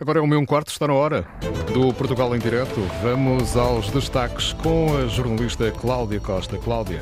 Agora é o meu um quarto, está na hora do Portugal em Direto. Vamos aos destaques com a jornalista Cláudia Costa. Cláudia.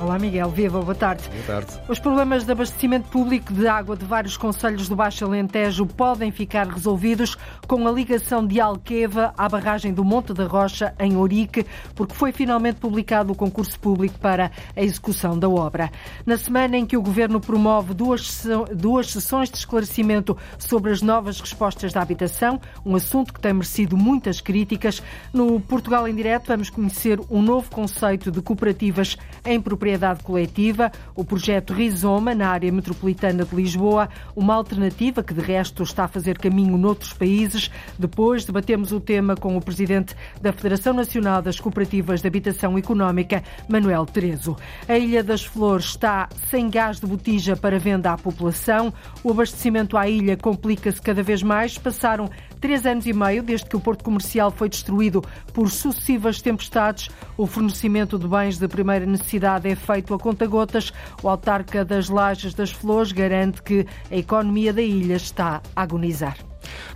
Olá Miguel, viva, boa tarde. Boa tarde. Os problemas de abastecimento público de água de vários conselhos do Baixo Alentejo podem ficar resolvidos com a ligação de Alqueva à barragem do Monte da Rocha, em Ourique, porque foi finalmente publicado o concurso público para a execução da obra. Na semana em que o Governo promove duas, duas sessões de esclarecimento sobre as novas respostas da habitação, um assunto que tem merecido muitas críticas, no Portugal em Direto vamos conhecer um novo conceito de cooperativas em propriedade propriedade coletiva, o projeto Rizoma, na área metropolitana de Lisboa, uma alternativa que, de resto, está a fazer caminho noutros países. Depois debatemos o tema com o presidente da Federação Nacional das Cooperativas de Habitação Económica, Manuel Terezo. A Ilha das Flores está sem gás de botija para venda à população. O abastecimento à ilha complica-se cada vez mais. Passaram três anos e meio desde que o porto comercial foi destruído por sucessivas tempestades. O fornecimento de bens de primeira necessidade é feito a conta-gotas. O autarca das Lajes das Flores garante que a economia da ilha está a agonizar.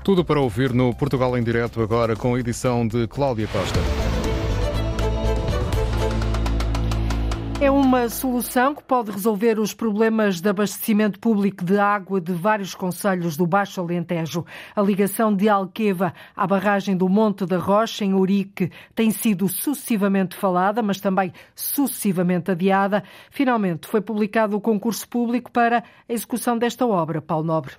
Tudo para ouvir no Portugal em Direto agora com a edição de Cláudia Costa. É uma solução que pode resolver os problemas de abastecimento público de água de vários conselhos do Baixo Alentejo. A ligação de Alqueva à barragem do Monte da Rocha, em Urique, tem sido sucessivamente falada, mas também sucessivamente adiada. Finalmente foi publicado o concurso público para a execução desta obra. Paulo Nobre.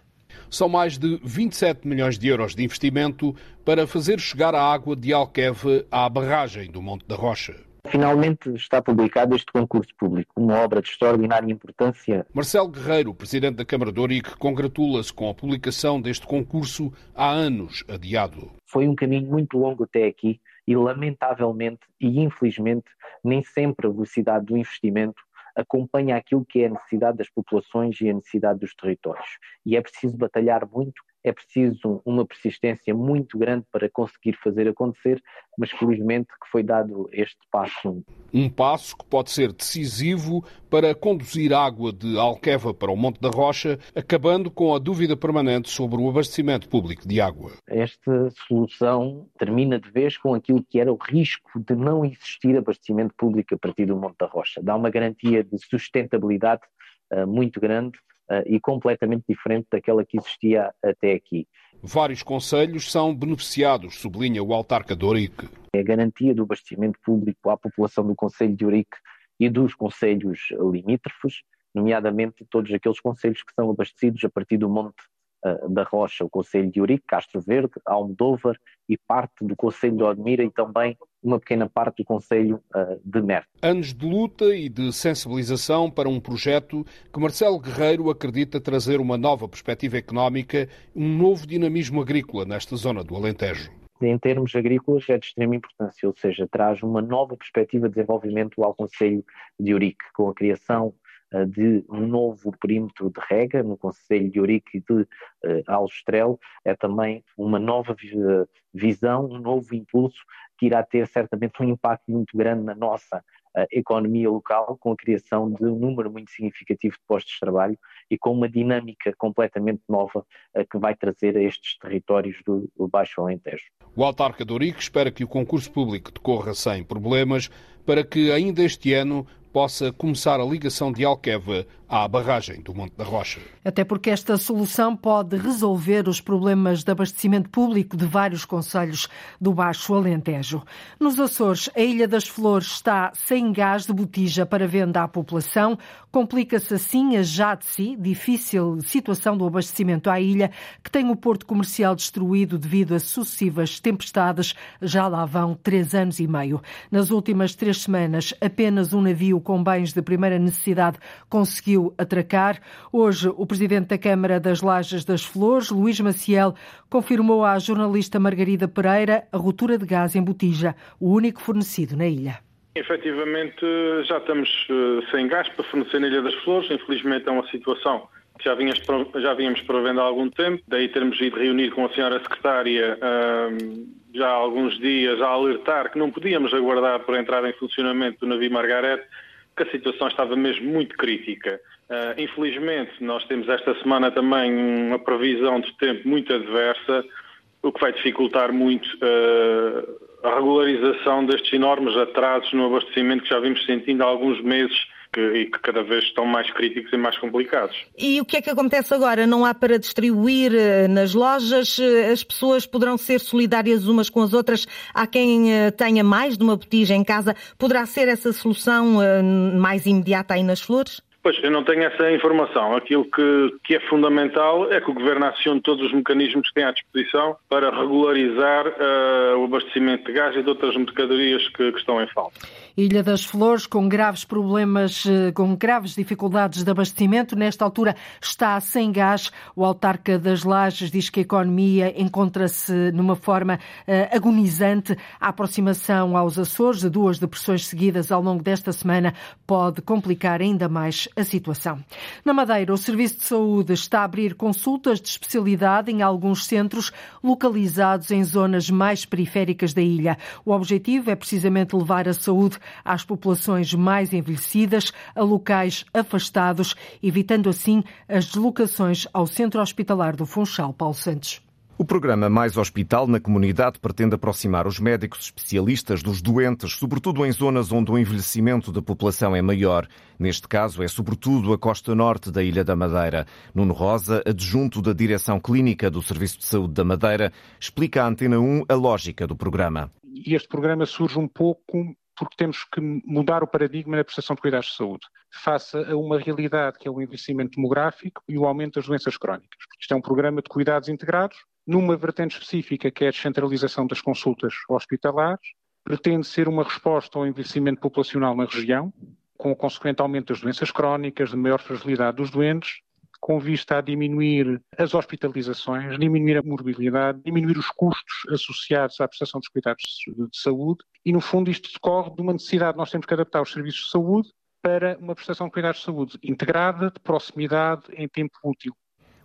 São mais de 27 milhões de euros de investimento para fazer chegar a água de Alqueva à barragem do Monte da Rocha. Finalmente está publicado este concurso público, uma obra de extraordinária importância. Marcelo Guerreiro, presidente da Câmara de Ourique, congratula-se com a publicação deste concurso há anos adiado. Foi um caminho muito longo até aqui e, lamentavelmente e infelizmente, nem sempre a velocidade do investimento acompanha aquilo que é a necessidade das populações e a necessidade dos territórios. E é preciso batalhar muito é preciso uma persistência muito grande para conseguir fazer acontecer, mas felizmente que foi dado este passo. Um passo que pode ser decisivo para conduzir água de Alqueva para o Monte da Rocha, acabando com a dúvida permanente sobre o abastecimento público de água. Esta solução termina de vez com aquilo que era o risco de não existir abastecimento público a partir do Monte da Rocha. Dá uma garantia de sustentabilidade uh, muito grande uh, e completamente diferente daquela que existia até aqui. Vários conselhos são beneficiados, sublinha o autarca de Ourique. É a garantia do abastecimento público à população do Conselho de Ourique e dos conselhos limítrofes, nomeadamente todos aqueles conselhos que são abastecidos a partir do Monte da Rocha, o Conselho de Ourique, Castro Verde, Almodóvar e parte do Conselho de Odmira e também uma pequena parte do Conselho uh, de Mer. Anos de luta e de sensibilização para um projeto que Marcelo Guerreiro acredita trazer uma nova perspectiva económica, um novo dinamismo agrícola nesta zona do Alentejo em termos agrícolas é de extrema importância, ou seja, traz uma nova perspectiva de desenvolvimento ao Conselho de Urique, com a criação de um novo perímetro de rega no Conselho de Urique e de uh, Aljustrel, é também uma nova visão, um novo impulso que irá ter certamente um impacto muito grande na nossa economia local, com a criação de um número muito significativo de postos de trabalho e com uma dinâmica completamente nova que vai trazer a estes territórios do, do Baixo Alentejo. O autarca de Ourique espera que o concurso público decorra sem problemas para que ainda este ano possa começar a ligação de Alqueva à barragem do Monte da Rocha. Até porque esta solução pode resolver os problemas de abastecimento público de vários conselhos do Baixo Alentejo. Nos Açores, a Ilha das Flores está sem gás de botija para venda à população. Complica-se assim a já de si difícil situação do abastecimento à ilha, que tem o porto comercial destruído devido a sucessivas tempestades. Já lá vão três anos e meio. Nas últimas três semanas, apenas um navio com bens de primeira necessidade conseguiu atracar. Hoje, o presidente da Câmara das Lajes das Flores, Luís Maciel, confirmou à jornalista Margarida Pereira a ruptura de gás em botija, o único fornecido na ilha. Efetivamente, já estamos eh, sem gás para fornecer na Ilha das Flores. Infelizmente, é uma situação que já, vinhas, já vínhamos prevendo há algum tempo. Daí termos ido reunir com a senhora secretária já há alguns dias a alertar que não podíamos aguardar por entrar em funcionamento do navio Margaret que a situação estava mesmo muito crítica. Uh, infelizmente, nós temos esta semana também uma previsão de tempo muito adversa vai dificultar muito uh, a regularização destes enormes atrasos no abastecimento que já vimos sentindo há alguns meses que, e que cada vez estão mais críticos e mais complicados. E o que é que acontece agora? Não há para distribuir eh, nas lojas? As pessoas poderão ser solidárias umas com as outras? Há quem tenha mais de uma botija em casa? Poderá ser essa solução mais imediata aí nas flores? Pois, eu não tenho essa informação. Aquilo que, que é fundamental é que o Governo acione todos os mecanismos que tem à disposição para regularizar uh, o abastecimento de gás e de outras mercadorias que, que estão em falta. Ilha das Flores, com graves problemas, eh, com graves dificuldades de abastecimento. Nesta altura está sem gás. O autarca das Lajes diz que a economia encontra-se numa forma uh, agonizante. A aproximação aos Açores de duas depressões seguidas ao longo desta semana pode complicar ainda mais a situação. Na Madeira, o Serviço de Saúde está a abrir consultas de especialidade em alguns centros localizados em zonas mais periféricas da ilha. O objetivo é precisamente levar a saúde às populações mais envelhecidas, a locais afastados, evitando assim as deslocações ao centro hospitalar do Funchal. Paulo Santos. O programa Mais Hospital na Comunidade pretende aproximar os médicos especialistas dos doentes, sobretudo em zonas onde o envelhecimento da população é maior. Neste caso, é sobretudo a costa norte da Ilha da Madeira. Nuno Rosa, adjunto da Direção Clínica do Serviço de Saúde da Madeira, explica à Antena 1 a lógica do programa. E este programa surge um pouco porque temos que mudar o paradigma na prestação de cuidados de saúde, face a uma realidade que é o envelhecimento demográfico e o aumento das doenças crónicas. Isto é um programa de cuidados integrados, numa vertente específica que é a descentralização das consultas hospitalares, pretende ser uma resposta ao envelhecimento populacional na região, com o consequente aumento das doenças crónicas, de maior fragilidade dos doentes, com vista a diminuir as hospitalizações, diminuir a morbilidade, diminuir os custos associados à prestação dos cuidados de saúde e, no fundo, isto decorre de uma necessidade. Nós temos que adaptar os serviços de saúde para uma prestação de cuidados de saúde integrada, de proximidade, em tempo útil.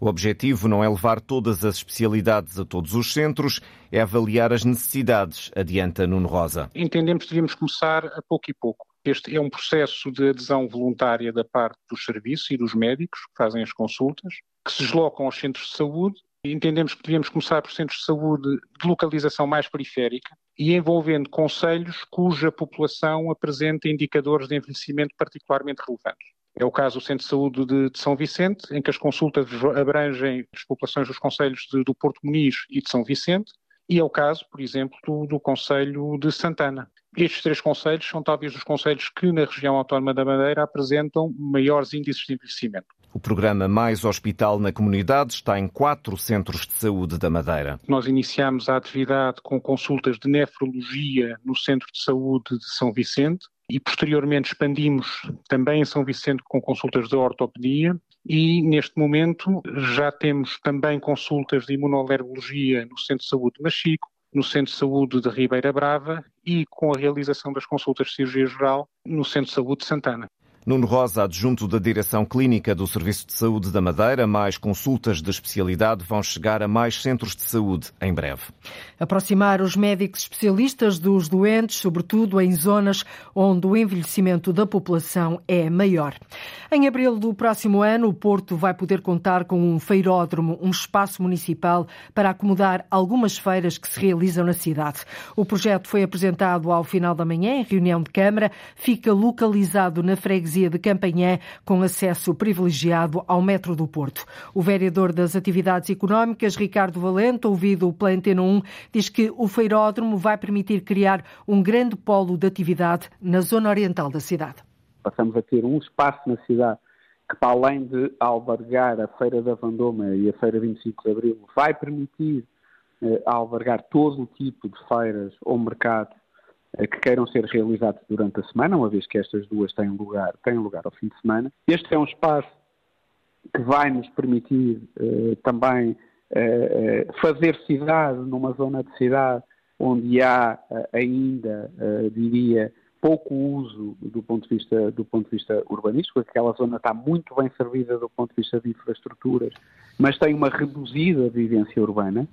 O objetivo não é levar todas as especialidades a todos os centros, é avaliar as necessidades, adianta Nuno Rosa. Entendemos que devíamos começar a pouco e pouco. Este é um processo de adesão voluntária da parte dos serviços e dos médicos que fazem as consultas, que se deslocam aos centros de saúde. Entendemos que devíamos começar por centros de saúde de localização mais periférica e envolvendo conselhos cuja população apresenta indicadores de envelhecimento particularmente relevantes. É o caso do Centro de Saúde de, de São Vicente, em que as consultas abrangem as populações dos conselhos de, do Porto Muniz e de São Vicente, e é o caso, por exemplo, do, do Conselho de Santana. Estes três conselhos são talvez os conselhos que na região autónoma da Madeira apresentam maiores índices de envelhecimento. O programa Mais Hospital na Comunidade está em quatro centros de saúde da Madeira. Nós iniciamos a atividade com consultas de nefrologia no Centro de Saúde de São Vicente e posteriormente expandimos também em São Vicente com consultas de ortopedia e neste momento já temos também consultas de imunoalergologia no Centro de Saúde de Machico, no Centro de Saúde de Ribeira Brava e com a realização das consultas de cirurgia geral no Centro de Saúde de Santana. Nuno Rosa, adjunto da Direção Clínica do Serviço de Saúde da Madeira, mais consultas de especialidade vão chegar a mais centros de saúde em breve. Aproximar os médicos especialistas dos doentes, sobretudo em zonas onde o envelhecimento da população é maior. Em abril do próximo ano, o Porto vai poder contar com um feiródromo, um espaço municipal para acomodar algumas feiras que se realizam na cidade. O projeto foi apresentado ao final da manhã em reunião de Câmara, fica localizado na freguesia freguesia de Campanhã, com acesso privilegiado ao metro do Porto. O vereador das Atividades Económicas, Ricardo Valente, ouvido pela Antena 1, diz que o feiródromo vai permitir criar um grande polo de atividade na zona oriental da cidade. Passamos a ter um espaço na cidade que, para além de albergar a Feira da Vandoma e a Feira 25 de Abril, vai permitir eh, albergar todo o tipo de feiras ou mercados que queiram ser realizados durante a semana, uma vez que estas duas têm lugar, têm lugar ao fim de semana. Este é um espaço que vai nos permitir eh, também eh, eh fazer cidade numa zona de cidade onde há ainda, diria, pouco uso do ponto de vista do ponto de vista urbanístico, aquela zona está muito bem servida do ponto de vista de infraestruturas, mas tem uma reduzida vivência urbana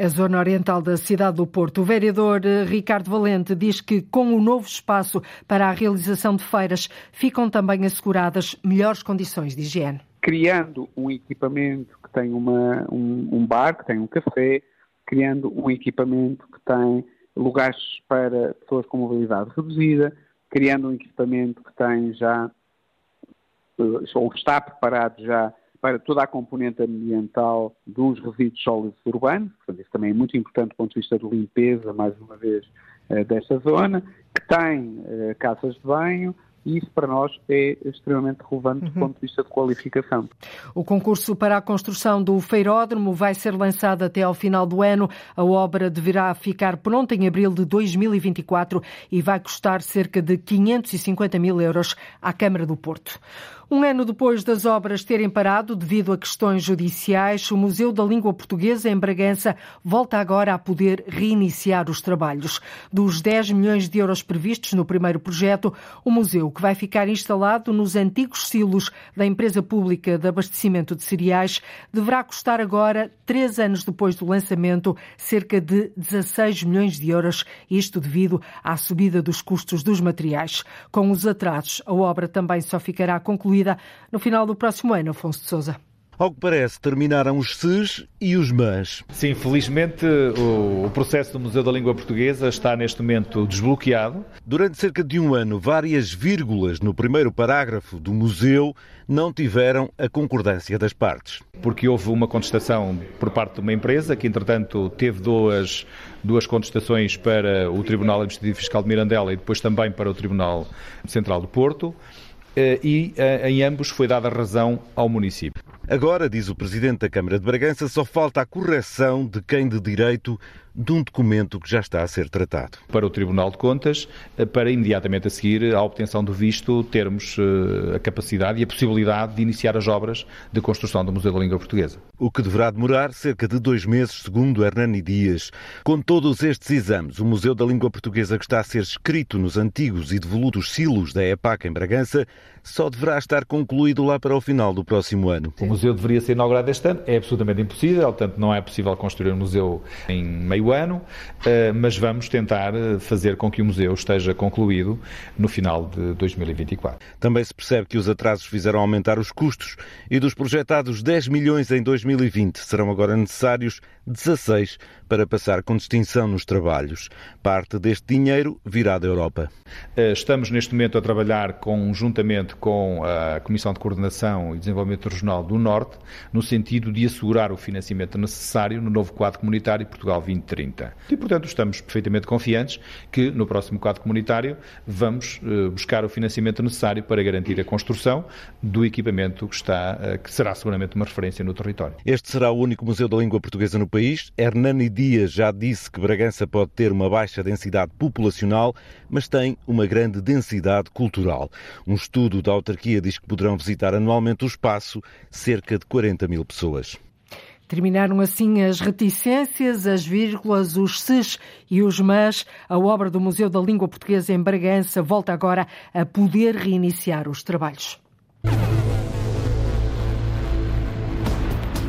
a zona oriental da cidade do Porto. O vereador eh, Ricardo Valente diz que, com o novo espaço para a realização de feiras, ficam também asseguradas melhores condições de higiene. Criando um equipamento que tem uma, um, um bar, que tem um café, criando um equipamento que tem lugares para pessoas com mobilidade reduzida, criando um equipamento que tem já, eh, ou está preparado já para toda a componente ambiental dos resíduos sólidos urbanos, portanto, isso também é muito importante do ponto de vista de limpeza, mais uma vez, eh, desta zona, que tem eh, casas de banho, e isso para nós é extremamente relevante do uhum. ponto de vista de qualificação. O concurso para a construção do feiródromo vai ser lançado até ao final do ano. A obra deverá ficar pronta em abril de 2024 e vai custar cerca de 550 mil euros à Câmara do Porto. Um ano depois das obras terem parado devido a questões judiciais, o Museu da Língua Portuguesa em Bragança volta agora a poder reiniciar os trabalhos. Dos 10 milhões de euros previstos no primeiro projeto, o museu, que vai ficar instalado nos antigos silos da empresa pública de abastecimento de cereais, deverá custar agora, três anos depois do lançamento, cerca de 16 milhões de euros, isto devido à subida dos custos dos materiais. Com os atrasos, a obra também só ficará concluída concluída no final do próximo ano, Afonso de Sousa. Ao que parece, terminaram os SES e os MAS. Sim, felizmente o processo do Museu da Língua Portuguesa está neste momento desbloqueado. Durante cerca de um ano, várias vírgulas no primeiro parágrafo do museu não tiveram a concordância das partes. Porque houve uma contestação por parte de uma empresa que, entretanto, teve duas, duas contestações para o Tribunal Administrativo Fiscal de Mirandela e depois também para o Tribunal Central do Porto. Eh, e eh, em ambos foi dada razão ao município. Agora, diz o Presidente da Câmara de Bragança, só falta a correção de quem de direito de um documento que já está a ser tratado. Para o Tribunal de Contas, eh, para imediatamente a seguir à obtenção do visto, termos a capacidade e a possibilidade de iniciar as obras de construção do Museu da Língua Portuguesa. O que deverá demorar cerca de dois meses, segundo Hernani Dias. Com todos estes exames, o Museu da Língua Portuguesa que está a ser escrito nos antigos e devolutos silos da EPAC em Bragança só deverá estar concluído lá para o final do próximo ano. O museu deveria ser inaugurado este ano, é absolutamente impossível, portanto não é possível construir um museu em meio ano, eh, mas vamos tentar eh, fazer com que o museu esteja concluído no final de 2024. Também se percebe que os atrasos fizeram aumentar os custos e dos projetados 10 milhões em 2020 serão agora necessários 16 para passar com distinção nos trabalhos. Parte deste dinheiro virá da Europa. Eh, estamos neste momento a trabalhar conjuntamente com a Comissão de Coordenação e Desenvolvimento Regional do Norte, no sentido de assegurar o financiamento necessário no novo quadro comunitário Portugal 2030. E, portanto, estamos perfeitamente confiantes que no próximo quadro comunitário vamos eh, buscar o financiamento necessário para garantir a construção do equipamento que está, eh, que será seguramente uma referência no território. Este será o único museu da língua portuguesa no país. Hernani Dias já disse que Bragança pode ter uma baixa densidade populacional, mas tem uma grande densidade cultural. Um estudo da autarquia diz que poderão visitar anualmente o espaço cerca de 40 mil pessoas. Terminaram assim as reticências, as vírgulas, os ses e os mas. A obra do Museu da Língua Portuguesa em Bragança volta agora a poder reiniciar os trabalhos.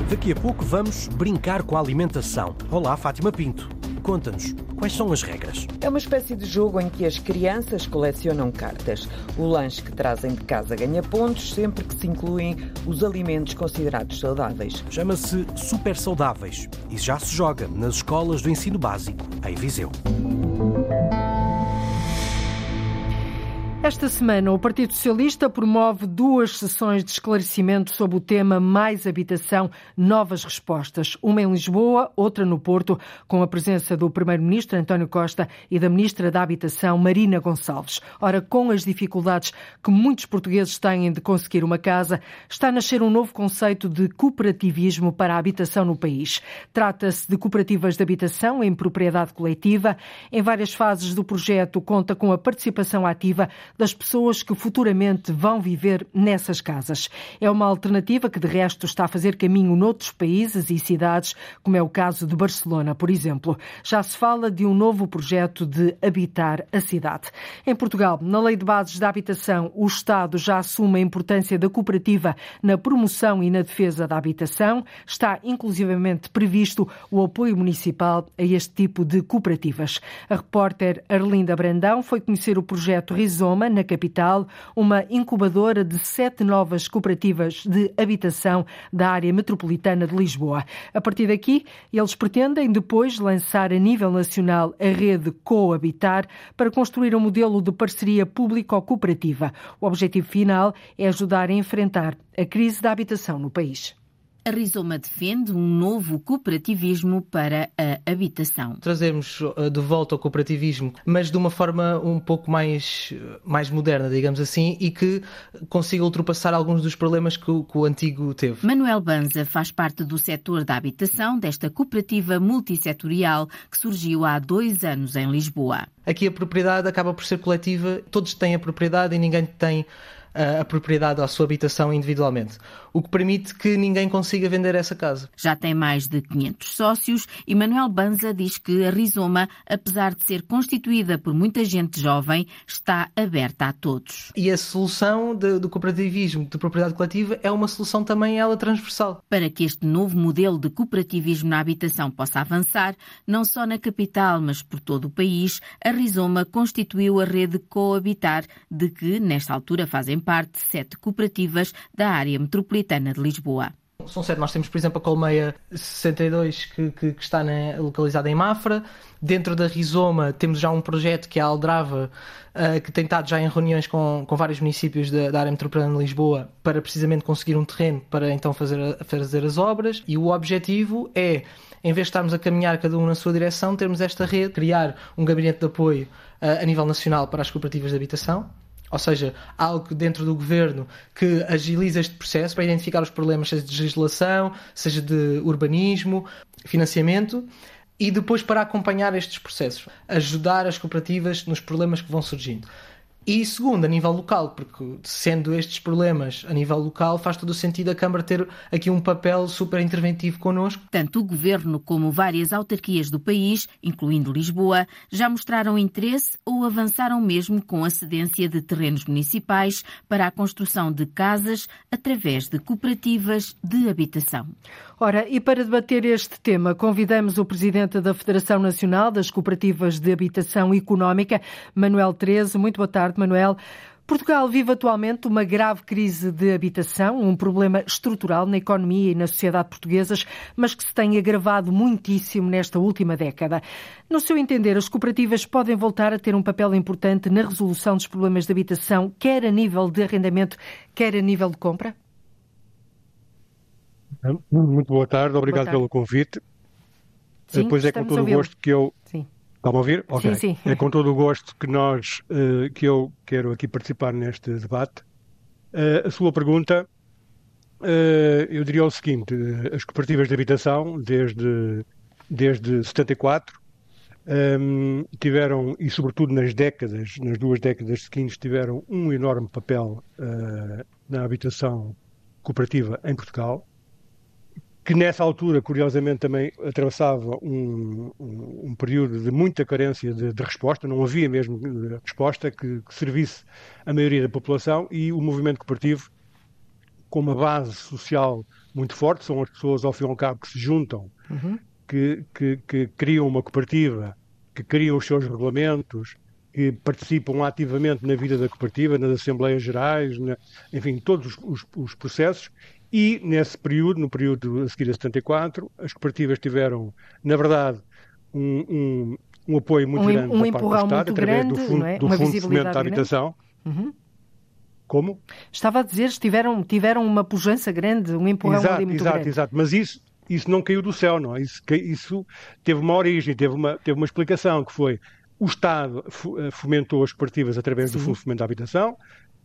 Daqui a pouco vamos brincar com a alimentação. Olá, Fátima Pinto. Conta-nos, quais são as regras? É uma espécie de jogo em que as crianças colecionam cartas. O lanche que trazem de casa ganha pontos sempre que se incluem os alimentos considerados saudáveis. Chama-se Super Saudáveis e já se joga nas escolas do ensino básico, em Viseu. Esta semana, o Partido Socialista promove duas sessões de esclarecimento sobre o tema Mais Habitação, Novas Respostas. Uma em Lisboa, outra no Porto, com a presença do Primeiro-Ministro António Costa e da Ministra da Habitação, Marina Gonçalves. Ora, com as dificuldades que muitos portugueses têm de conseguir uma casa, está a nascer um novo conceito de cooperativismo para a habitação no país. Trata-se de cooperativas de habitação em propriedade coletiva. Em várias fases do projeto, conta com a participação ativa das pessoas que futuramente vão viver nessas casas. É uma alternativa que, de resto, está a fazer caminho noutros países e cidades, como é o caso de Barcelona, por exemplo. Já se fala de um novo projeto de habitar a cidade. Em Portugal, na Lei de Bases da Habitação, o Estado já assume a importância da cooperativa na promoção e na defesa da habitação. Está inclusivamente previsto o apoio municipal a este tipo de cooperativas. A repórter Arlinda Brandão foi conhecer o projeto Rizoma na capital, uma incubadora de sete novas cooperativas de habitação da área metropolitana de Lisboa. A partir daqui, eles pretendem depois lançar a nível nacional a rede Coabitar para construir um modelo de parceria público-cooperativa. O objetivo final é ajudar a enfrentar a crise da habitação no país. A Rizoma defende um novo cooperativismo para a habitação. Trazemos eh, de volta o cooperativismo, mas de uma forma um pouco mais, mais moderna, digamos assim, e que consiga ultrapassar alguns dos problemas que o, que o antigo teve. Manuel Banza faz parte do setor da habitação desta cooperativa multissetorial que surgiu há dois anos em Lisboa. Aqui a propriedade acaba por ser coletiva, todos têm a propriedade e ninguém tem a propriedade à sua habitação individualmente, o que permite que ninguém consiga vender essa casa. Já tem mais de 500 sócios e Manuel Banza diz que a Rizoma, apesar de ser constituída por muita gente jovem, está aberta a todos. E a solução de, do cooperativismo de propriedade coletiva é uma solução também ela transversal. Para que este novo modelo de cooperativismo na habitação possa avançar, não só na capital, mas por todo o país, a Rizoma constituiu a rede Coabitar, de que, nesta altura, fazem parte sete cooperativas da área metropolitana de Lisboa. São sete. Nós temos, por exemplo, a Colmeia 62, que, que, que está na, localizada em Mafra. Dentro da Rizoma temos já um projeto que é a Aldrava, uh, que tem estado já em reuniões com, com vários municípios da, da, área metropolitana de Lisboa para precisamente conseguir um terreno para então fazer, fazer as obras. E o objetivo é, em vez de estarmos a caminhar cada um na sua direção, termos esta rede, criar um gabinete de apoio uh, a nível nacional para as cooperativas de habitação ou seja, algo dentro do governo que agiliza este processo para identificar os problemas, seja de legislação, seja de urbanismo, financiamento, e depois para acompanhar estes processos, ajudar as cooperativas nos problemas que vão surgindo. E segundo, a nível local, porque sendo estes problemas a nível local, faz todo o sentido a Câmara ter aqui um papel super interventivo connosco. Tanto o Governo como várias autarquias do país, incluindo Lisboa, já mostraram interesse ou avançaram mesmo com a cedência de terrenos municipais para a construção de casas através de cooperativas de habitação. Ora, e para debater este tema, convidamos o Presidente da Federação Nacional das Cooperativas de Habitação Económica, Manuel Treze. Muito boa tarde, Manuel. Portugal vive atualmente uma grave crise de habitação, um problema estrutural na economia e na sociedade portuguesas, mas que se tem agravado muitíssimo nesta última década. No seu entender, as cooperativas podem voltar a ter um papel importante na resolução dos problemas de habitação, quer a nível de arrendamento, quer a nível de compra? Muito boa tarde, obrigado boa tarde. pelo convite. Sim, Depois é com todo o gosto que eu. Sim. Está a ouvir? Okay. Sim, sim. É com todo o gosto que nós uh, que eu quero aqui participar neste debate. Uh, a sua pergunta, uh, eu diria o seguinte: as cooperativas de habitação, desde, desde 74, um, ehm, tiveram, e sobretudo nas décadas, nas duas décadas seguintes, tiveram um enorme papel na habitação cooperativa em Portugal que nessa altura, curiosamente, também atravessava um, um, um período de muita carência de, de, resposta, não havia mesmo eh, resposta que, que, servisse a maioria da população e o movimento cooperativo, com uma base social muito forte, são as pessoas, ao fim e ao cabo, que se juntam, uhum. que, que, que criam uma cooperativa, que criam os seus regulamentos, que participam ativamente na vida da cooperativa, nas Assembleias Gerais, na, enfim, todos os, os, processos e nesse período, no período a seguir a 74, as cooperativas tiveram, na verdade, um, um, um apoio muito um, grande um da parte do Estado, através grande, do Fundo, é? do fundo de Fomento da Habitação. Uhum. Como? Estava a dizer, tiveram, tiveram uma pujança grande, um empurrão exato, ali muito exato, grande. Exato, mas isso, isso não caiu do céu, não. É? Isso, isso teve uma origem, teve uma, teve uma explicação, que foi o Estado eh, fomentou as cooperativas através Sim. do Fundo de Fomento da Habitação,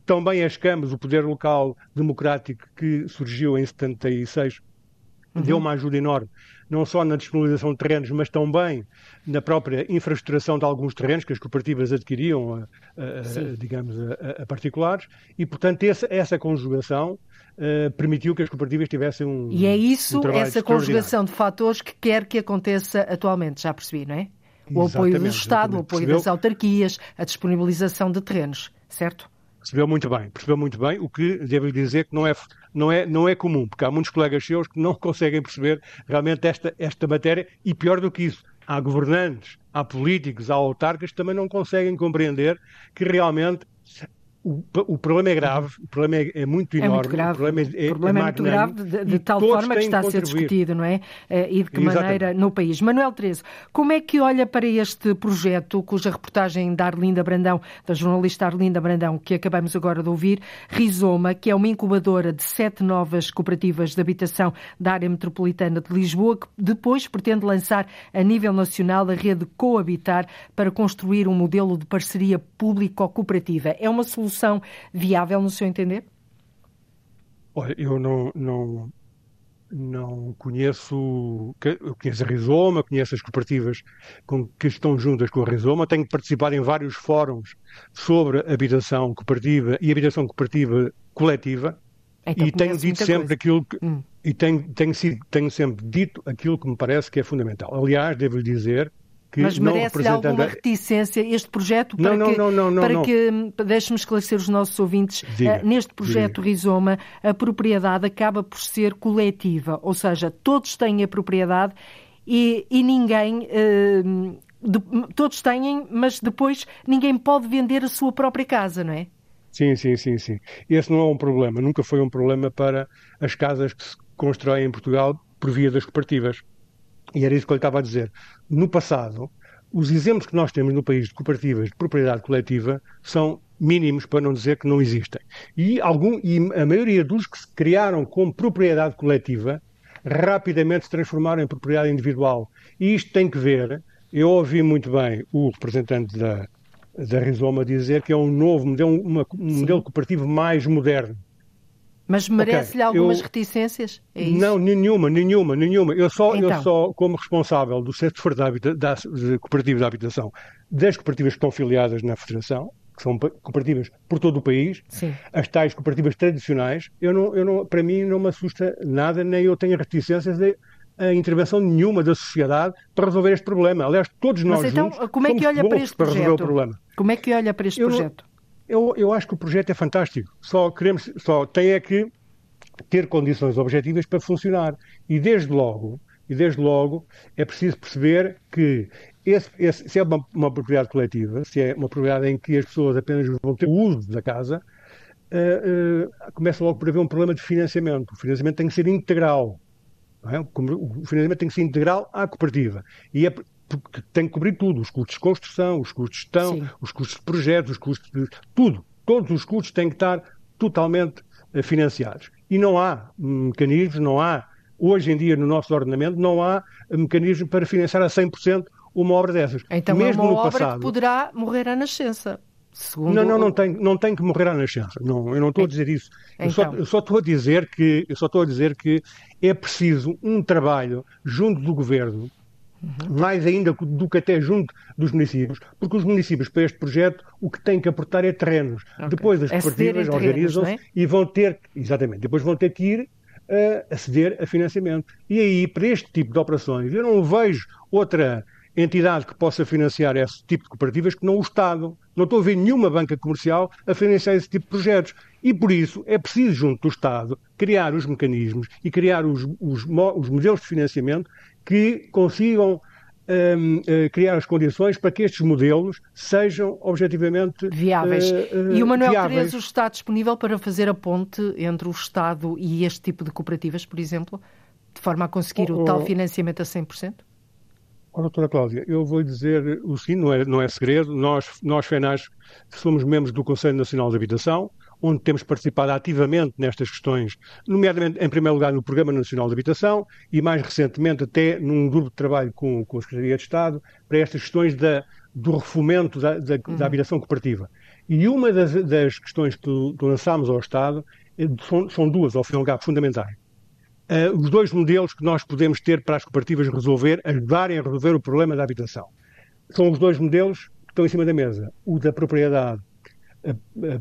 também as câmaras, o poder local democrático que surgiu em 76, uhum. deu uma ajuda enorme, não só na disponibilização de terrenos, mas também na própria infraestruturação de alguns terrenos que as cooperativas adquiriam, a, a, digamos, a, a, particulares, e, portanto, essa, essa conjugação uh, permitiu que as cooperativas tivessem um. E é isso, um essa conjugação de fatores que quer que aconteça atualmente, já percebi, não é? O apoio do Estado, o apoio Percebeu? das autarquias, a disponibilização de terrenos, certo? Percebeu muito bem, percebeu muito bem, o que devo dizer que não é, não é, não é comum, porque há muitos colegas seus que não conseguem perceber realmente esta, esta matéria e pior do que isso, há governantes, há políticos, há autarcas que também não conseguem compreender que realmente o, o, problema é grave, o problema é, é muito enorme. É muito grave. O problema é, o problema é, é muito grave de, de tal forma que está a ser discutido, não é? Eh, e de que Exatamente. maneira no país. Manuel Trezo, como é que olha para este projeto, cuja reportagem da Arlinda Brandão, da jornalista Arlinda Brandão, que acabamos agora de ouvir, Rizoma, que é uma incubadora de sete novas cooperativas de habitação da área metropolitana de Lisboa, que depois pretende lançar a nível nacional a rede Coabitar para construir um modelo de parceria público-cooperativa. É uma solução solução viável, no seu entender? Olha, eu não, não, não conheço, eu conheço a Rizoma, conheço as cooperativas com, que estão juntas com a Rizoma, tenho participado em vários fóruns sobre habitação cooperativa e habitação cooperativa coletiva então, e tenho dito sempre coisa. aquilo que, hum. e tenho, tenho, tenho sempre dito aquilo que me parece que é fundamental. Aliás, devo-lhe dizer que Mas merece-lhe alguma reticência este projeto para não, que, não, não, para que deixe-me esclarecer os nossos ouvintes, diga, uh, neste projeto diga. Rizoma, a propriedade acaba por ser coletiva, ou seja, todos têm a propriedade e, e ninguém. Uh, de, todos têm, mas depois ninguém pode vender a sua própria casa, não é? Sim, sim, sim, sim. Esse não é um problema, nunca foi um problema para as casas que se constroem em Portugal por via das cooperativas. E era isso que eu lhe estava a dizer. No passado, os exemplos que nós temos no país de cooperativas de propriedade coletiva são mínimos, para não dizer que não existem. E, algum, e a maioria dos que se criaram como propriedade coletiva rapidamente se transformaram em propriedade individual. E isto tem que ver, eu ouvi muito bem o representante da, da Rizoma dizer que é um novo modelo, uma, um modelo cooperativo mais moderno. Mas merece-lhe okay, algumas eu... reticências? É não, nenhuma, nenhuma, nenhuma. Eu só, então. eu só como responsável do setor da, da, de cooperativas de habitação, das cooperativas que estão filiadas na Federação, que são cooperativas por todo o país, Sim. as tais cooperativas tradicionais, eu não, eu não, para mim não me assusta nada, nem eu tenho reticências de a intervenção nenhuma da sociedade para resolver este problema. Aliás, todos nós Mas então, juntos como é que olha para este para resolver o problema. Como é que olha para este eu projeto? Não, eu, eu acho que o projeto é fantástico. Só queremos, só tem é que ter condições objetivas para funcionar. E desde logo, e desde logo é preciso perceber que esse, esse, se é uma, uma, propriedade coletiva, se é uma propriedade em que as pessoas apenas vão ter o uso da casa, uh, uh, começa logo por haver um problema de financiamento. O financiamento tem que ser integral. É? O financiamento tem que ser integral à cooperativa. E é, porque tem que cobrir tudo, os custos de construção, os custos de gestão, Sim. os custos de projetos, os custos de tudo. Todos os custos têm que estar totalmente uh, financiados. E não há mecanismos, não há, hoje em dia no nosso ordenamento, não há mecanismo para financiar a 100% uma obra dessas. Então Mesmo é uma obra passado, que poderá morrer à nascença. Segundo não, não, não tem, não tem que morrer à nascença. Não, eu não estou a dizer isso. Então. Eu, só, então. eu, só, estou a dizer que eu só estou a dizer que é preciso um trabalho junto do governo Uhum. mais ainda do que até junto dos municípios, porque os municípios para este projeto o que têm que aportar é terrenos. Okay. Depois as cooperativas organizam-se é? e vão ter, exatamente, depois vão ter que ir uh, aceder a financiamento. E aí, para este tipo de operações, eu não vejo outra entidade que possa financiar esse tipo de cooperativas que não o Estado. Não estou a ver nenhuma banca comercial a financiar esse tipo de projetos. E por isso é preciso, junto do Estado, criar os mecanismos e criar os, os, os modelos de financiamento que consigam um, uh, eh, criar as condições para que estes modelos sejam objetivamente viáveis. Uh, uh, e o Manuel viáveis. Teresa está disponível para fazer a ponte entre o Estado e este tipo de cooperativas, por exemplo, de forma a conseguir oh, o tal oh. financiamento a 100%? Oh, doutora Cláudia, eu vou dizer o seguinte, não é, não é segredo, nós, nós FENAS, somos membros do Conselho Nacional de Habitação, onde temos participado ativamente nestas questões, nomeadamente, em primeiro lugar, no Programa Nacional de Habitação e, mais recentemente, até num grupo de trabalho com, com a Secretaria de Estado para estas questões da, do refomento da, da, uhum. da, habitação cooperativa. E uma das, das questões que, lançámos ao Estado eh, são, são duas, ao fim e ao cabo, fundamentais. Uh, os dois modelos que nós podemos ter para as cooperativas resolver, ajudarem a resolver o problema da habitação. São os dois modelos que estão em cima da mesa. O da propriedade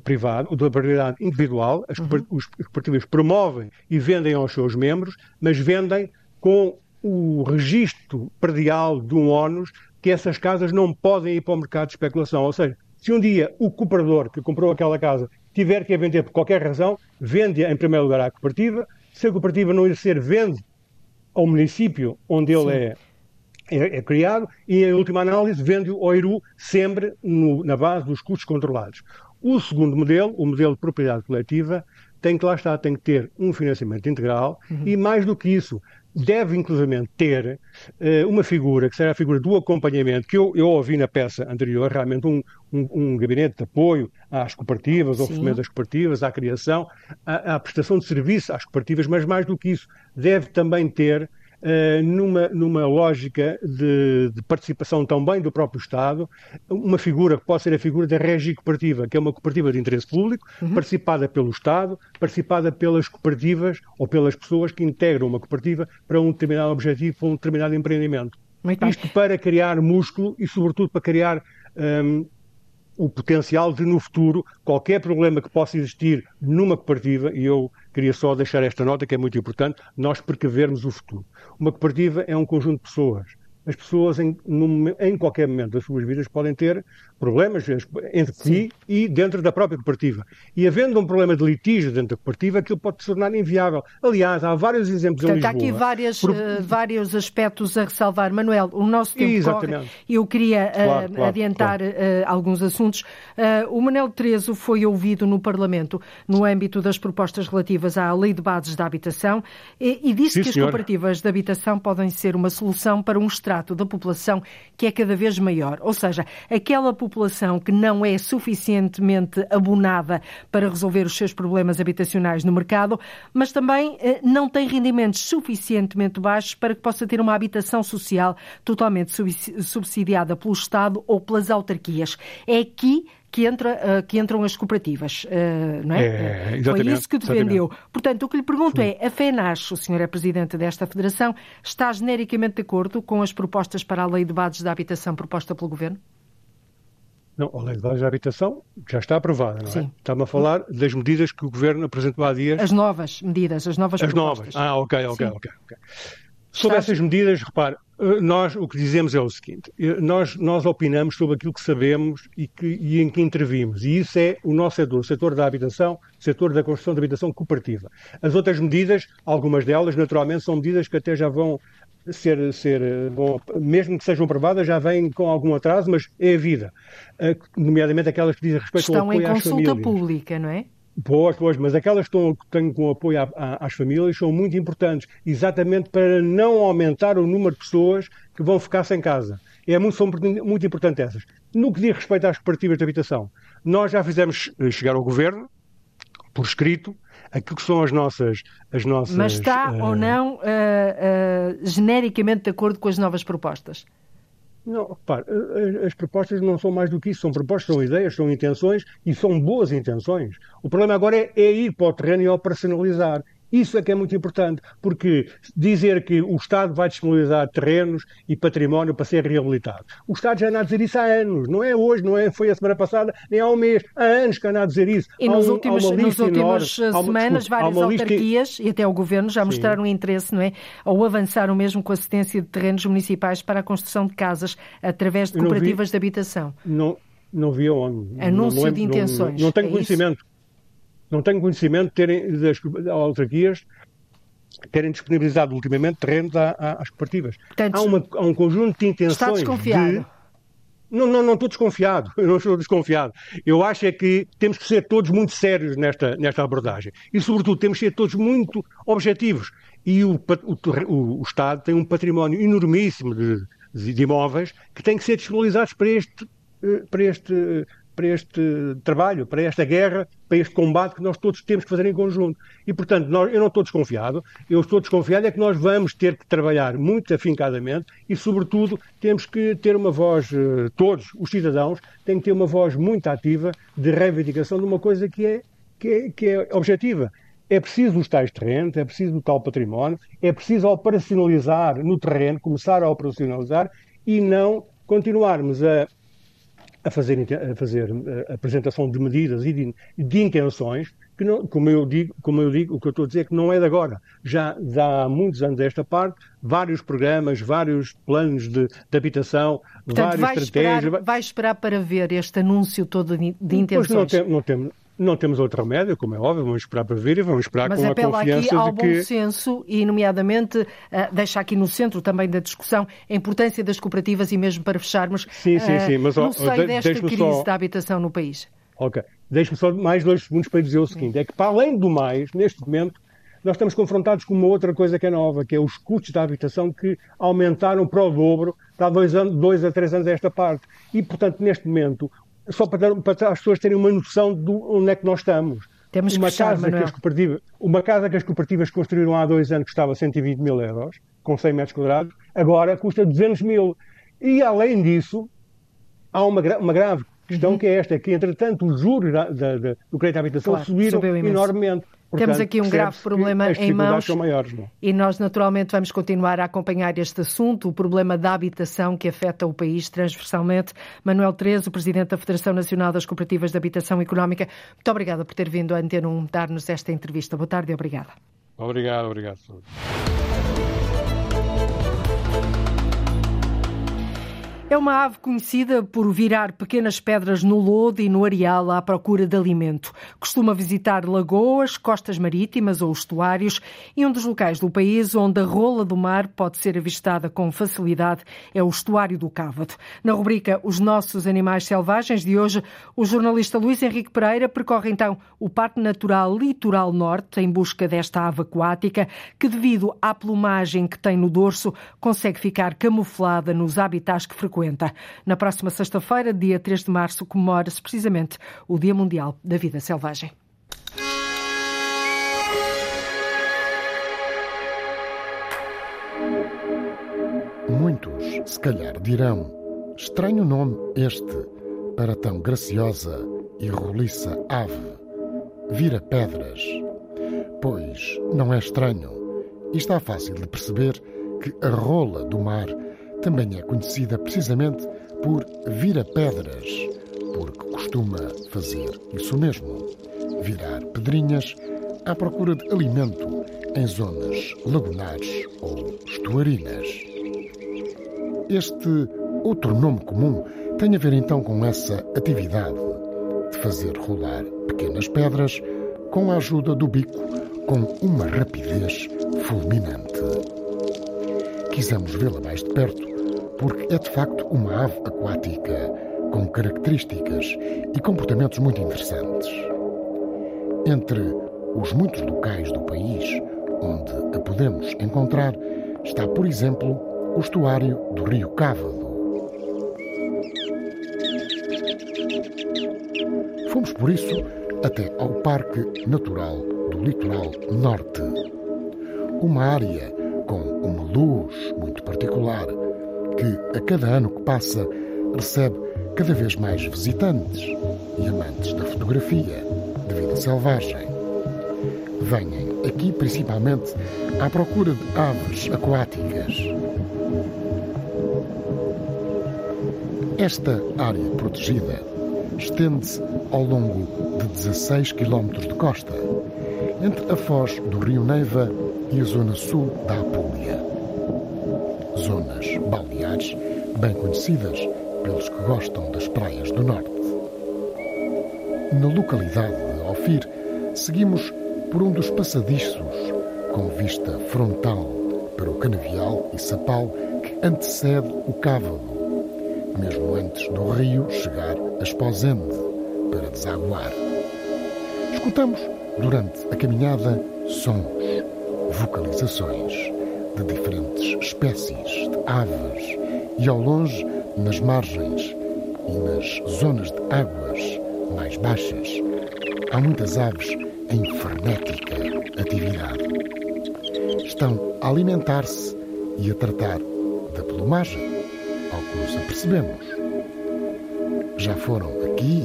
privado, ou da propriedade individual, as, uhum. os promovem e vendem aos seus membros, mas vendem com o registro predial de um ónus que essas casas não podem ir para o mercado de especulação. Ou seja, se um dia o comprador que comprou aquela casa tiver que a vender por qualquer razão, vende-a em primeiro lugar à cooperativa. Se a cooperativa não ser, vende ao município onde ele é é, é, criado e, em última análise, vende-o ao Iru sempre no, na base dos custos controlados. O segundo modelo, o modelo de propriedade coletiva, tem que lá estar, tem que ter um financiamento integral uhum. e mais do que isso, deve inclusivamente ter uh, uma figura, que será a figura do acompanhamento, que eu, eu ouvi na peça anterior, realmente um, um, um gabinete de apoio às cooperativas, ao fomento das cooperativas, à criação, à, à prestação de serviço às cooperativas, mas mais do que isso, deve também ter numa, numa lógica de, de, participação também do próprio Estado, uma figura que pode ser a figura da Regi Cooperativa, que é uma cooperativa de interesse público, uhum. participada pelo Estado, participada pelas cooperativas ou pelas pessoas que integram uma cooperativa para um determinado objetivo, para um determinado empreendimento. Isto para criar músculo e, sobretudo, para criar um, o potencial de, no futuro, qualquer problema que possa existir numa cooperativa, e eu queria só deixar esta nota que é muito importante, nós precavermos o futuro. Uma cooperativa é um conjunto de pessoas as pessoas em, em, qualquer momento das suas vidas podem ter problemas entre si e dentro da própria cooperativa. E havendo um problema de litígio dentro da cooperativa, aquilo pode se tornar inviável. Aliás, há vários exemplos Portanto, em Lisboa. Há aqui várias, por... uh, vários aspectos a ressalvar. Manuel, o nosso tempo Exatamente. corre. Eu queria uh, claro, claro, adiantar claro. Uh, alguns assuntos. o Manel Trezo foi ouvido no Parlamento no âmbito das propostas relativas à Lei de Bases da Habitação e, e disse Sim, que as senhora. cooperativas de habitação podem ser uma solução para um extrato da população que é cada vez maior. Ou seja, aquela população que não é suficientemente abonada para resolver os seus problemas habitacionais no mercado, mas também eh, não tem rendimentos suficientemente baixos para que possa ter uma habitação social totalmente subsidiada pelo Estado ou pelas autarquias. É aqui que, entra, uh, que entram as cooperativas, uh, não é? é Foi isso que defendeu. Exatamente. Portanto, o que lhe pergunto é, a FENAS, o senhor é presidente desta federação, está genericamente de acordo com as propostas para a Lei de Bases da Habitação proposta pelo Governo? Não, a Lei de Bases da Habitação já está aprovada, não é? Sim. Estamos a falar das medidas que o Governo apresentou há dias. As novas medidas, as novas as propostas. As novas. Ah, ok, ok, ok. okay. Sobre essas medidas, repare, eh, nós o que dizemos é o seguinte: eh, nós, nós opinamos sobre aquilo que sabemos e, que, e em que intervimos. E isso é o nosso setor, o setor da habitação, o setor da construção de habitação cooperativa. As outras medidas, algumas delas, naturalmente, são medidas que até já vão ser, ser bom, mesmo que sejam aprovadas, já vêm com algum atraso, mas é a vida. Eh, nomeadamente aquelas que dizem respeito Estão ao apoio às famílias. Estão em consulta pública, não é? Pois, pois, mas aquelas que estão, têm com apoio a, a, às famílias são muito importantes, exatamente para não aumentar o número de pessoas que vão ficar sem casa. É muito, são muito importantes essas. No que diz respeito às cooperativas de habitação, nós já fizemos eh, chegar ao Governo, por escrito, aquilo que são as nossas. As nossas Mas está uh... ou não uh, uh, genericamente de acordo com as novas propostas? Não, repare, as propostas não são mais do que isso, são propostas, são ideias, são intenções e são boas intenções. O problema agora é, é ir para o terreno e operacionalizar. Isso é que é muito importante, porque dizer que o Estado vai disponibilizar terrenos e património para ser reabilitado. O Estado já anda a dizer isso há anos, não é hoje, não é, foi a semana passada, nem há um mês, há anos que anda a dizer isso. E nos um, últimos, nos últimas semanas, uma, várias autarquias lista... e até o Governo já mostraram Sim. interesse, não é? Ou avançaram mesmo com a cedência de terrenos municipais para a construção de casas através de cooperativas vi, de habitação. Não, não vi onde. Anúncio não, de intenções. Não, não tenho é conhecimento. Isso? Não tenho conhecimento de terem, das autarquias terem disponibilizado ultimamente terrenos às cooperativas. Portanto, há, uma, há, um conjunto de intenções. Está desconfiado? De... Não, não, não estou desconfiado. Eu não estou desconfiado. Eu acho é que temos que ser todos muito sérios nesta, nesta abordagem. E, sobretudo, temos que ser todos muito objetivos. E o, o, o Estado tem um património enormíssimo de, de imóveis que têm que ser disponibilizados para este, eh, para este para este trabalho, para esta guerra, para este combate que nós todos temos que fazer em conjunto. E, portanto, nós, eu não estou desconfiado, eu estou desconfiado é que nós vamos ter que trabalhar muito afincadamente e, sobretudo, temos que ter uma voz, eh, todos os cidadãos têm que ter uma voz muito ativa de reivindicação de uma coisa que é, que é, que é objetiva. É preciso os tais terrenos, é preciso o tal património, é preciso operacionalizar no terreno, começar a operacionalizar e não continuarmos a a fazer, a fazer a apresentação de medidas e de, de intenções que, não, como, eu digo, como eu digo, o que eu estou a dizer é que não é de agora. Já, há muitos anos esta parte, vários programas, vários planos de, de habitação, Portanto, várias vai estratégias. Esperar, vai esperar para ver este anúncio todo de, de intenções? Pois não, tem, não temos não temos outro remédio, como é óbvio, vamos esperar para ver e vamos esperar Mas com a confiança aqui ao de que... bom senso e, nomeadamente, uh, deixa aqui no centro também da discussão a importância das cooperativas e mesmo para fecharmos sim, sim, sim, mas, uh, no seio desta crise só... da habitação no país. Ok. Deixe-me só mais dois segundos para dizer o seguinte: é que, para além do mais, neste momento, nós estamos confrontados com uma outra coisa que é nova, que é os custos da habitação que aumentaram para o dobro há dois, anos, dois a três anos a esta parte. E, portanto, neste momento, só para, para as pessoas terem uma noção de onde é que nós estamos. Temos uma, fechar, casa que as cooperativas, uma casa que as cooperativas construíram há dois anos custava 120 mil euros, com 100 metros quadrados, agora custa 200 mil. E, além disso, há uma, uma grave questão uhum. que é esta, que, entretanto, os juros da, da, da, do crédito à habitação claro, subiram enormemente. Portanto, Temos aqui um grave problema em mãos maiores, não? e nós naturalmente vamos continuar a acompanhar este assunto, o problema da habitação que afeta o país transversalmente. Manuel Terezo, Presidente da Federação Nacional das Cooperativas de Habitação Económica, muito obrigada por ter vindo a Antena 1 dar-nos esta entrevista. Boa tarde e obrigada. Obrigado, obrigado. É uma ave conhecida por virar pequenas pedras no lodo e no areal à procura de alimento. Costuma visitar lagoas, costas marítimas ou estuários e um dos locais do país onde a rola do mar pode ser avistada com facilidade é o estuário do Cávado. Na rubrica Os Nossos Animais Selvagens de hoje, o jornalista Luís Henrique Pereira percorre então o Parque Natural Litoral Norte em busca desta ave aquática que, devido à plumagem que tem no dorso, consegue ficar camuflada nos habitats que frequenta Na próxima sexta-feira, dia 3 de março, comemora-se precisamente o Dia Mundial da Vida Selvagem. Muitos, se calhar, dirão: estranho nome este para tão graciosa e roliça ave. Vira pedras. Pois não é estranho. E está fácil de perceber que a rola do mar também é conhecida precisamente por vira-pedras, porque costuma fazer isso mesmo, virar pedrinhas à procura de alimento em zonas lagunares ou estuarinas. Este outro nome comum tem a ver então com essa atividade de fazer rolar pequenas pedras com a ajuda do bico com uma rapidez fulminante. Quisemos vê-la mais de perto porque é de facto uma ave aquática com características e comportamentos muito interessantes. Entre os muitos locais do país onde a podemos encontrar está, por exemplo, o estuário do Rio Cávado. Fomos por isso até ao Parque Natural do Litoral Norte. Uma área com uma luz muito particular que, a cada ano que passa, recebe cada vez mais visitantes e amantes da fotografia, de vida selvagem. Venham aqui principalmente à procura de aves aquáticas. Esta área protegida estende-se ao longo de 16 km de costa, entre a foz do Rio Neiva e a zona sul da Apulia. Zonas balneares bem conhecidas pelos que gostam das praias do norte. Na localidade de Ofir, seguimos por um dos passadiços com vista frontal para o canavial e sapal que antecede o cávado, mesmo antes do rio chegar a Esposende para desaguar. Escutamos, durante a caminhada, sons, vocalizações de diferentes espécies de aves e ao longe, nas margens e nas zonas de águas mais baixas, há muitas aves em frenética atividade. Estão a alimentar-se e a tratar da plumagem, ao que nos apercebemos. Já foram aqui,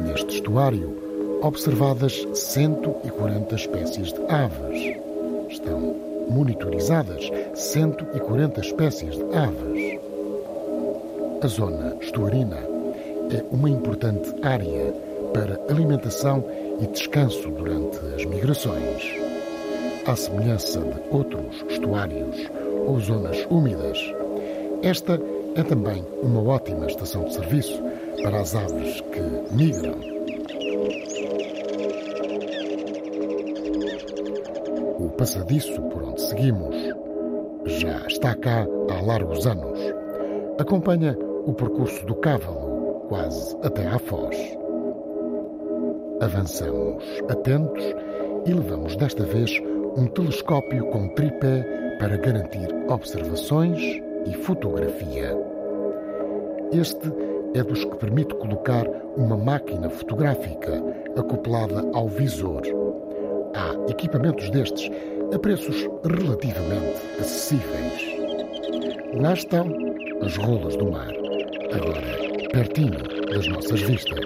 neste estuário, observadas 140 espécies de aves. Monitorizadas 140 espécies de aves. A zona estuarina é uma importante área para alimentação e descanso durante as migrações. À semelhança de outros estuários ou zonas úmidas, esta é também uma ótima estação de serviço para as aves que migram passadiço por onde seguimos já está cá há largos anos. Acompanha o percurso do cávalo, quase até à foz. Avançamos atentos e levamos desta vez um telescópio com tripé para garantir observações e fotografia. Este é dos que permite colocar uma máquina fotográfica acoplada ao visor. Há equipamentos destes a preços relativamente acessíveis. Lá estão as rolas do mar, agora pertinho das nossas vistas.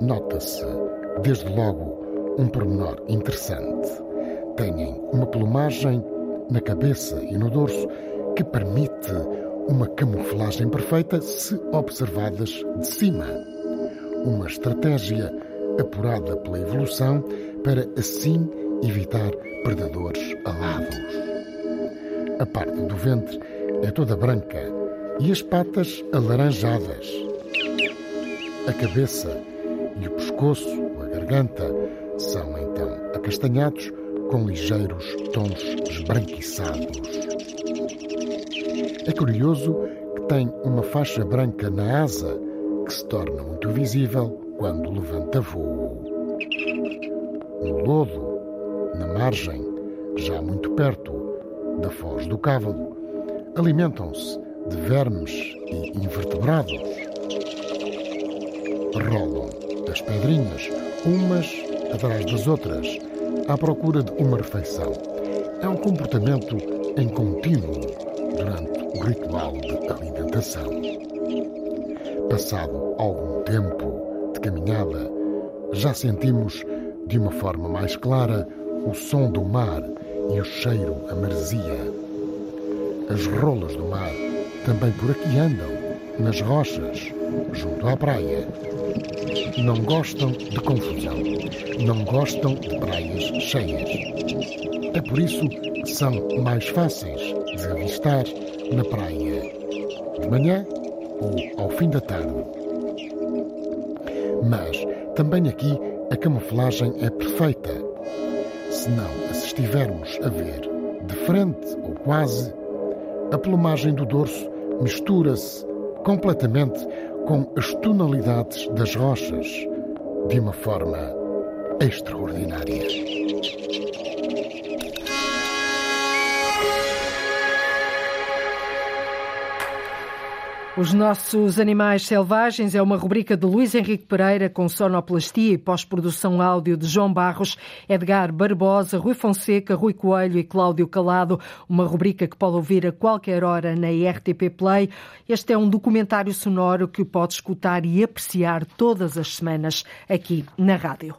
Nota-se, desde logo, um pormenor interessante. Têm uma plumagem na cabeça e no dorso que permite uma camuflagem perfeita se observadas de cima. Uma estratégia apurada pela evolução para assim evitar predadores alados. A parte do ventre é toda branca e as patas alaranjadas. A cabeça e o pescoço, a garganta, são então acastanhados com ligeiros tons esbranquiçados. É curioso que tem uma faixa branca na asa que se torna muito visível quando levanta voo. No lodo, na margem, já muito perto da foz do cávalo, alimentam-se de vermes e invertebrados. Rolam as pedrinhas, umas atrás das outras, à procura de uma refeição. É um comportamento em contínuo durante o ritual de alimentação. Passado algum tempo caminhada, já sentimos de uma forma mais clara o som do mar e o cheiro a maresia. As rolas do mar também por aqui andam, nas rochas, junto à praia. Não gostam de confusão, não gostam de praias cheias. É por isso que são mais fáceis de avistar na praia, de manhã ou ao fim da tarde. Mas também aqui a camuflagem é perfeita. Se não as estivermos a ver de frente ou quase, a plumagem do dorso mistura-se completamente com as tonalidades das rochas de uma forma extraordinária. Os nossos animais selvagens é uma rubrica de Luís Henrique Pereira com sonoplastia e pós-produção áudio de João Barros, Edgar Barbosa, Rui Fonseca, Rui Coelho e Cláudio Calado. Uma rubrica que pode ouvir a qualquer hora na RTP Play. Este é um documentário sonoro que pode escutar e apreciar todas as semanas aqui na rádio.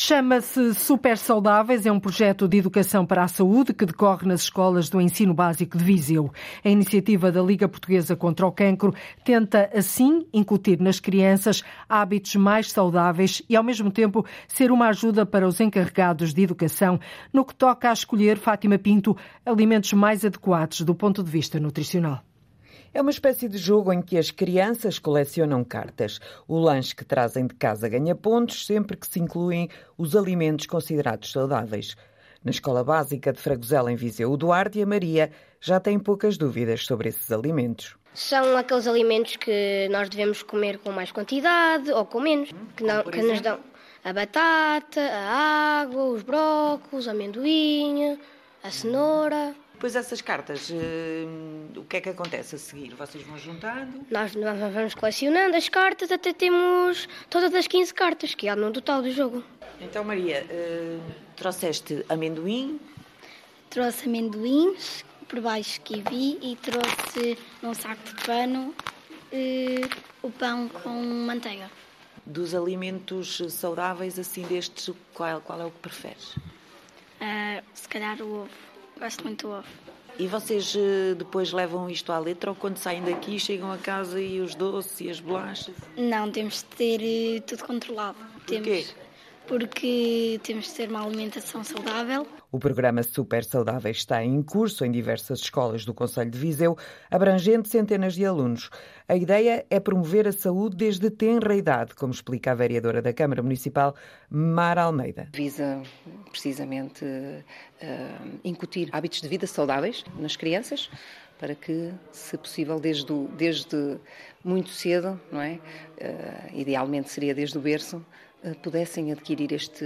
Chama-se Super Saudáveis, é um projeto de educação para a saúde que decorre nas escolas do ensino básico de Viseu. A iniciativa da Liga Portuguesa contra o Cancro tenta, assim, incutir nas crianças hábitos mais saudáveis e, ao mesmo tempo, ser uma ajuda para os encarregados de educação no que toca a escolher, Fátima Pinto, alimentos mais adequados do ponto de vista nutricional. É uma espécie de jogo em que as crianças colecionam cartas. O lanche que trazem de casa ganha pontos sempre que se incluem os alimentos considerados saudáveis. Na Escola Básica de Fragosela, em Viseu, o Duarte e a Maria já têm poucas dúvidas sobre esses alimentos. São aqueles alimentos que nós devemos comer com mais quantidade ou com menos, que, não, que nos dão a batata, a água, os brócolos, a amendoim, a cenoura. Depois essas cartas, uh, o que é que acontece a seguir? Vocês vão juntando? Nós, nós vamos colecionando as cartas até temos todas as 15 cartas que há no total do jogo. Então, Maria, uh, trouxeste amendoim? Trouxe amendoins, por baixo kiwi e trouxe num saco de pano uh, o pão com manteiga. Dos alimentos saudáveis assim destes, qual, qual é o que preferes? se calhar o ovo. Gosto muito do ovo. E vocês uh, depois levam isto à letra ou quando saem daqui chegam a casa e os doces e as bolachas? Não, temos de ter uh, tudo controlado. Porquê? Temos, porque temos de ter uma alimentação saudável. O programa Super Saudável está em curso em diversas escolas do Conselho de Viseu, abrangendo centenas de alunos. A ideia é promover a saúde desde tenra idade, como explica a vereadora da Câmara Municipal, Mara Almeida. Visa precisamente uh, incutir hábitos de vida saudáveis nas crianças, para que, se possível, desde, desde muito cedo, não é? Uh, idealmente seria desde o berço, pudessem adquirir este,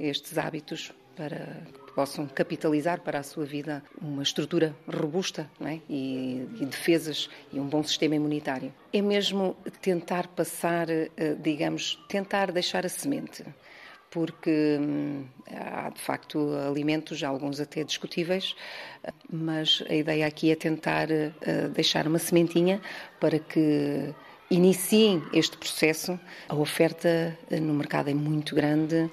estes hábitos para que possam capitalizar para a sua vida uma estrutura robusta é? e, e, defesas e um bom sistema imunitário. É mesmo tentar passar, uh, digamos, tentar deixar a semente porque hum, há de facto alimentos, alguns até discutíveis, mas a ideia aqui é tentar uh, deixar uma sementinha para que iniciem este processo. A oferta eh, no mercado é muito grande,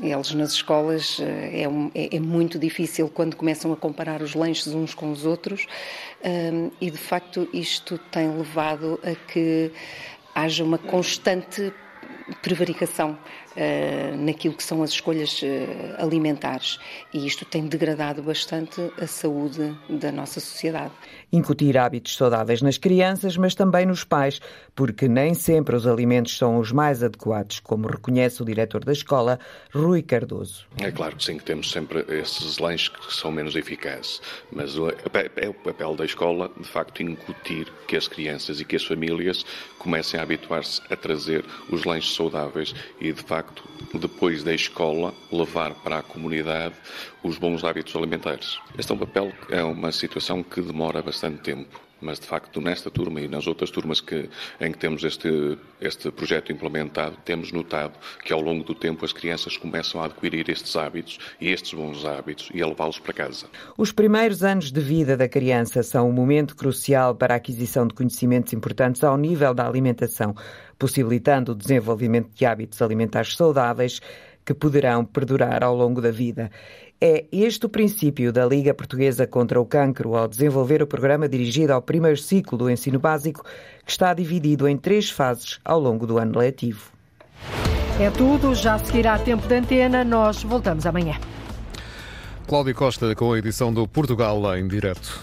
eles nas escolas eh, é, é, é muito difícil quando começam a comparar os lanches uns com os outros um, e de facto isto tem levado a que haja uma constante prevaricação uh, naquilo que são as escolhas uh, alimentares e isto tem degradado bastante a saúde da nossa sociedade. Incutir hábitos saudáveis nas crianças, mas também nos pais, porque nem sempre os alimentos são os mais adequados, como reconhece o diretor da escola, Rui Cardoso. É claro que sim, que temos sempre esses lanches que são menos eficazes, mas é o papel da escola, de facto, incutir que as crianças e que as famílias comecem a habituar-se a trazer os lanches saudáveis e, de facto, depois da escola, levar para a comunidade os bons hábitos alimentares. Este é um papel, é uma situação que demora bastante tempo mas de facto nesta turma e nas outras turmas que, em que temos este, este projeto implementado, temos notado que ao longo do tempo as crianças começam a adquirir estes hábitos e estes bons hábitos e a levá-los para casa. Os primeiros anos de vida da criança são um momento crucial para a aquisição de conhecimentos importantes ao nível da alimentação, possibilitando o desenvolvimento de hábitos alimentares saudáveis que poderão perdurar ao longo da vida. É este o princípio da Liga Portuguesa contra o Cancro ao desenvolver o programa dirigido ao primeiro ciclo do ensino básico, que está dividido em três fases ao longo do ano letivo. É tudo, já seguirá tempo de antena, nós voltamos amanhã. Cláudio Costa com a edição do Portugal em direto.